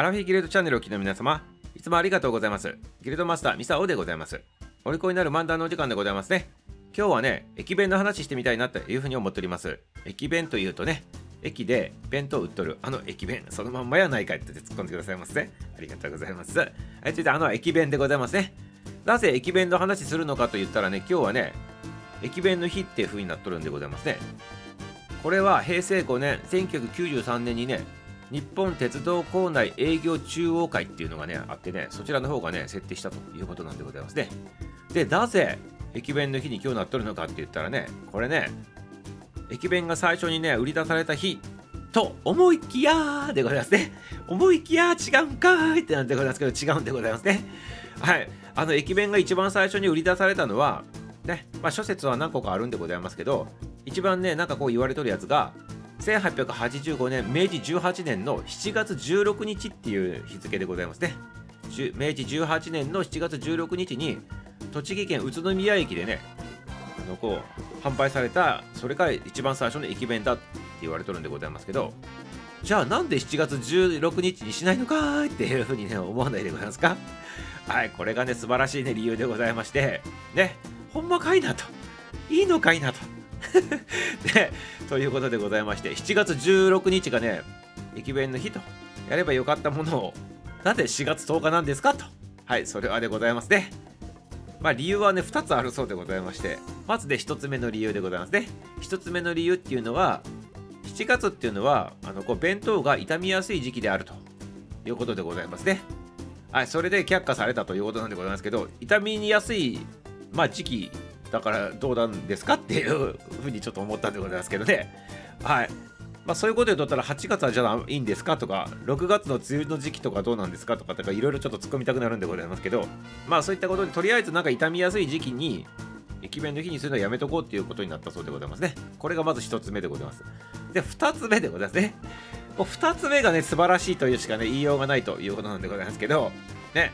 アラフィギルドチャンネルをお聞きの皆様、いつもありがとうございます。ギルドマスター、ミサオでございます。お利口になる漫談のお時間でございますね。今日はね、駅弁の話してみたいなというふうに思っております。駅弁というとね、駅で弁当売っとるあの駅弁そのまんまやないかって突っ込んでくださいますね。ありがとうございます。はい、続いてあの駅弁でございますね。なぜ駅弁の話するのかと言ったらね、今日はね、駅弁の日っていう風になっとるんでございますね。これは平成5年、1993年にね、日本鉄道構内営業中央会っていうのがね、あってね、そちらの方がね、設定したということなんでございますね。で、なぜ駅弁の日に今日なっとるのかって言ったらね、これね、駅弁が最初にね、売り出された日と思いきやでございますね。思いきや違うんかいってなんでございますけど、違うんでございますね。はい。あの駅弁が一番最初に売り出されたのは、ね、まあ諸説は何個かあるんでございますけど、一番ね、なんかこう言われとるやつが、1885年、明治18年の7月16日っていう日付でございますね。明治18年の7月16日に、栃木県宇都宮駅でね、のこう販売されたそれが一番最初の駅弁だって言われとるんでございますけどじゃあなんで7月16日にしないのかいっていうふうにね思わないでございますか？はいこれがね素晴らしいね理由でございましてねほんまかいなと。いいのかいなと。で ということでございまして7月16日がね駅弁の日とやればよかったものをなぜ4月10日なんですかとはいそれはでございますねまあ、理由はね、2つあるそうでございまして、まずで1つ目の理由でございますね。1つ目の理由っていうのは、7月っていうのは、あのこう弁当が傷みやすい時期であるということでございますね。はい、それで却下されたということなんでございますけど、傷みやすい、まあ、時期だからどうなんですかっていうふうにちょっと思ったんでございますけどね。はい。まあ、そういうことで言ったら8月はじゃあいいんですかとか6月の梅雨の時期とかどうなんですかとかいろいろちょっと突っ込みたくなるんでございますけどまあそういったことでとりあえずなんか傷みやすい時期に駅弁の日にするのはやめとこうっていうことになったそうでございますねこれがまず1つ目でございますで2つ目でございますね2つ目がね素晴らしいというしかね言いようがないということなんでございますけどね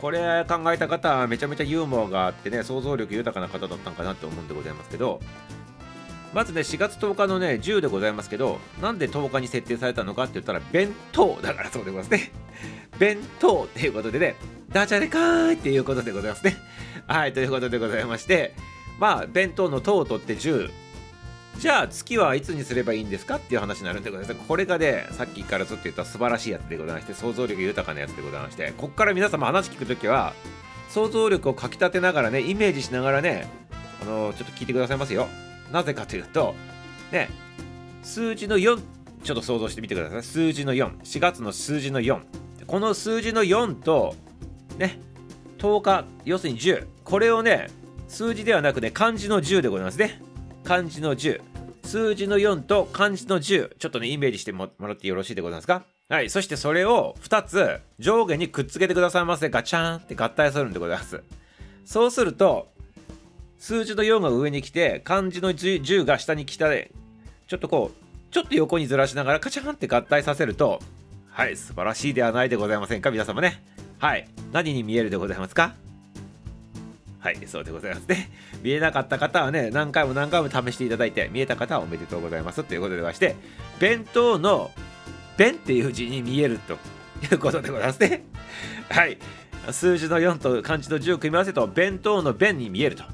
これ考えた方はめちゃめちゃユーモアがあってね想像力豊かな方だったんかなって思うんでございますけどまずね、4月10日のね、10でございますけど、なんで10日に設定されたのかって言ったら、弁当だからそうでございますね。弁当っていうことでね、ダジャレかーいっていうことでございますね。はい、ということでございまして、まあ、弁当の「と」を取って10。じゃあ月はいつにすればいいんですかっていう話になるんでございます。これがね、さっきからずっと言った素晴らしいやつでございまして、想像力豊かなやつでございまして、こっから皆様話聞くときは、想像力をかきたてながらね、イメージしながらね、あのちょっと聞いてくださいますよ。なぜかというと、ね、数字の4、ちょっと想像してみてください。数字の4。4月の数字の4。この数字の4と、ね、10日、要するに10。これをね、数字ではなくね、漢字の10でございますね。漢字の10。数字の4と漢字の10。ちょっとね、イメージしてもらってよろしいでございますか？はい。そしてそれを2つ上下にくっつけてくださいませ。ガチャンって合体するんでございます。そうすると、数字の4が上に来て、漢字の10が下に来たで、ちょっとこう、ちょっと横にずらしながらカチャンって合体させると、はい、素晴らしいではないでございませんか、皆様ね。はい、何に見えるでございますか？はい、そうでございますね。見えなかった方はね、何回も何回も試していただいて、見えた方はおめでとうございますということでまして、弁当の弁っていう字に見えるということでございますね。はい、数字の4と漢字の10を組み合わせると、弁当の弁に見えると。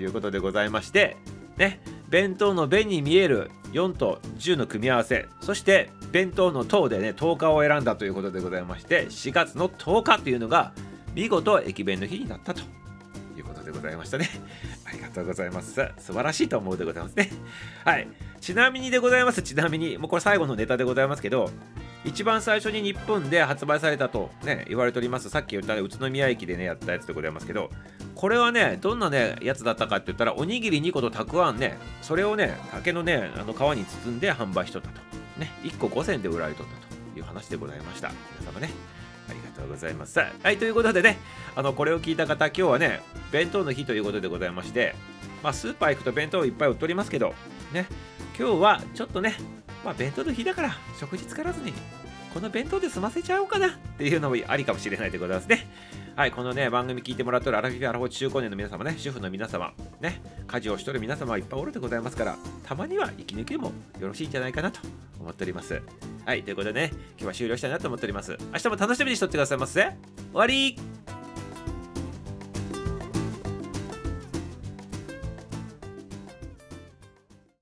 いうことでございまして、ね、弁当の弁に見える4と10の組み合わせ、そして弁当の等でね、10日を選んだということでございまして、4月の10日というのが見事駅弁の日になったということでございましたね。ありがとうございます。素晴らしいと思うでございますね。はい。ちなみにでございます。ちなみに、もうこれ最後のネタでございますけど、一番最初に日本で発売されたとね、言われております。さっき言った、ね、宇都宮駅でね、やったやつでございますけど、これはね、どんなね、やつだったかって言ったら、おにぎり2個とたくあんね、それをね、竹のね、あの皮に包んで販売しとったと。ね、1個5000円で売られとったという話でございました。皆様ね。ございます。はい、ということでね、あの、これを聞いた方、今日はね、弁当の日ということでございまして、まあ、スーパー行くと弁当いっぱい売っておりますけど、ね、今日はちょっとね、まあ、弁当の日だから、食事つからずに、この弁当で済ませちゃおうかなっていうのもありかもしれないでございますね。はい、このね、番組聞いてもらってるアラフィフアラフォー中高年の皆様ね、主婦の皆様、ね家事をしとる皆様はいっぱいおるでございますからたまには息抜きもよろしいんじゃないかなと思っております。はいということでね今日は終了したいなと思っております。明日も楽しみにしとってくださいませ。終わり。